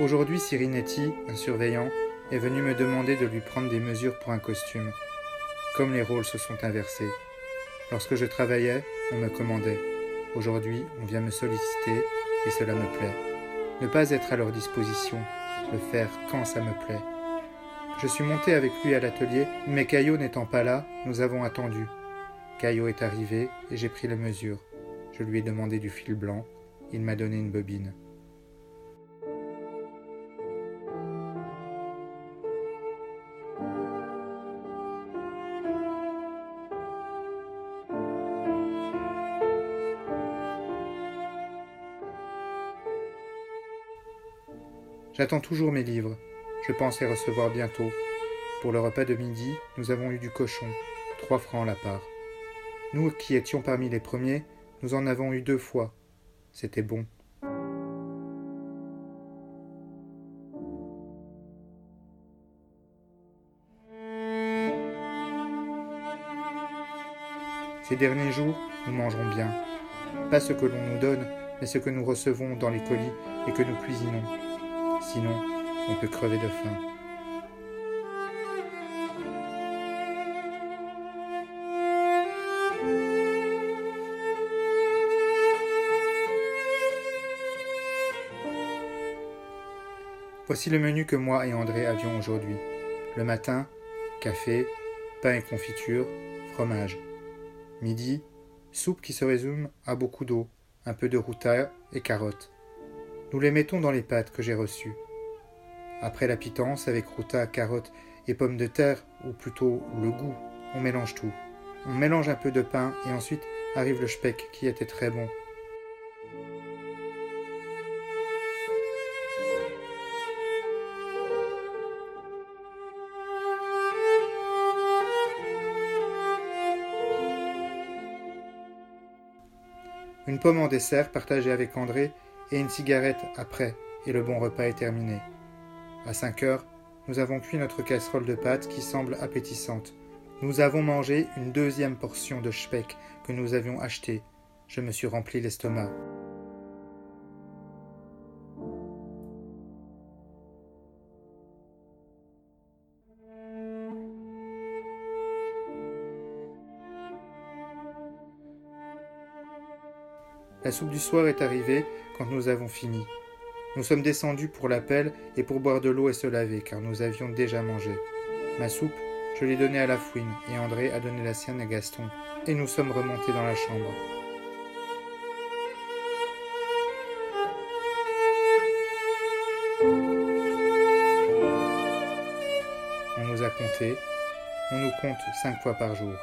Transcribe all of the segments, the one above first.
Aujourd'hui, Sirinetti, un surveillant, est venu me demander de lui prendre des mesures pour un costume. Comme les rôles se sont inversés. Lorsque je travaillais, on me commandait. Aujourd'hui, on vient me solliciter et cela me plaît. Ne pas être à leur disposition, le faire quand ça me plaît. Je suis monté avec lui à l'atelier, mais Caillot n'étant pas là, nous avons attendu. Caillot est arrivé et j'ai pris les mesures. Je lui ai demandé du fil blanc, il m'a donné une bobine. J'attends toujours mes livres. Je pense les recevoir bientôt. Pour le repas de midi, nous avons eu du cochon, trois francs la part. Nous qui étions parmi les premiers, nous en avons eu deux fois. C'était bon. Ces derniers jours, nous mangerons bien. Pas ce que l'on nous donne, mais ce que nous recevons dans les colis et que nous cuisinons. Sinon, on peut crever de faim. Voici le menu que moi et André avions aujourd'hui. Le matin, café, pain et confiture, fromage. Midi, soupe qui se résume à beaucoup d'eau, un peu de routa et carottes. Nous les mettons dans les pâtes que j'ai reçues. Après la pitance avec routa, carottes et pommes de terre, ou plutôt le goût, on mélange tout. On mélange un peu de pain et ensuite arrive le speck qui était très bon. Une pomme en dessert partagée avec André et une cigarette après, et le bon repas est terminé. À 5 heures, nous avons cuit notre casserole de pâtes qui semble appétissante. Nous avons mangé une deuxième portion de speck que nous avions acheté. Je me suis rempli l'estomac. La soupe du soir est arrivée quand nous avons fini. Nous sommes descendus pour l'appel et pour boire de l'eau et se laver, car nous avions déjà mangé. Ma soupe, je l'ai donnée à la fouine, et André a donné la sienne à Gaston, et nous sommes remontés dans la chambre. On nous a compté, on nous compte cinq fois par jour.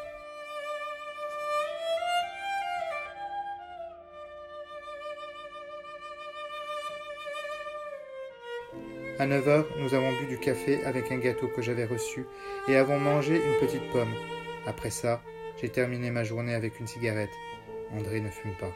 À 9h, nous avons bu du café avec un gâteau que j'avais reçu et avons mangé une petite pomme. Après ça, j'ai terminé ma journée avec une cigarette. André ne fume pas.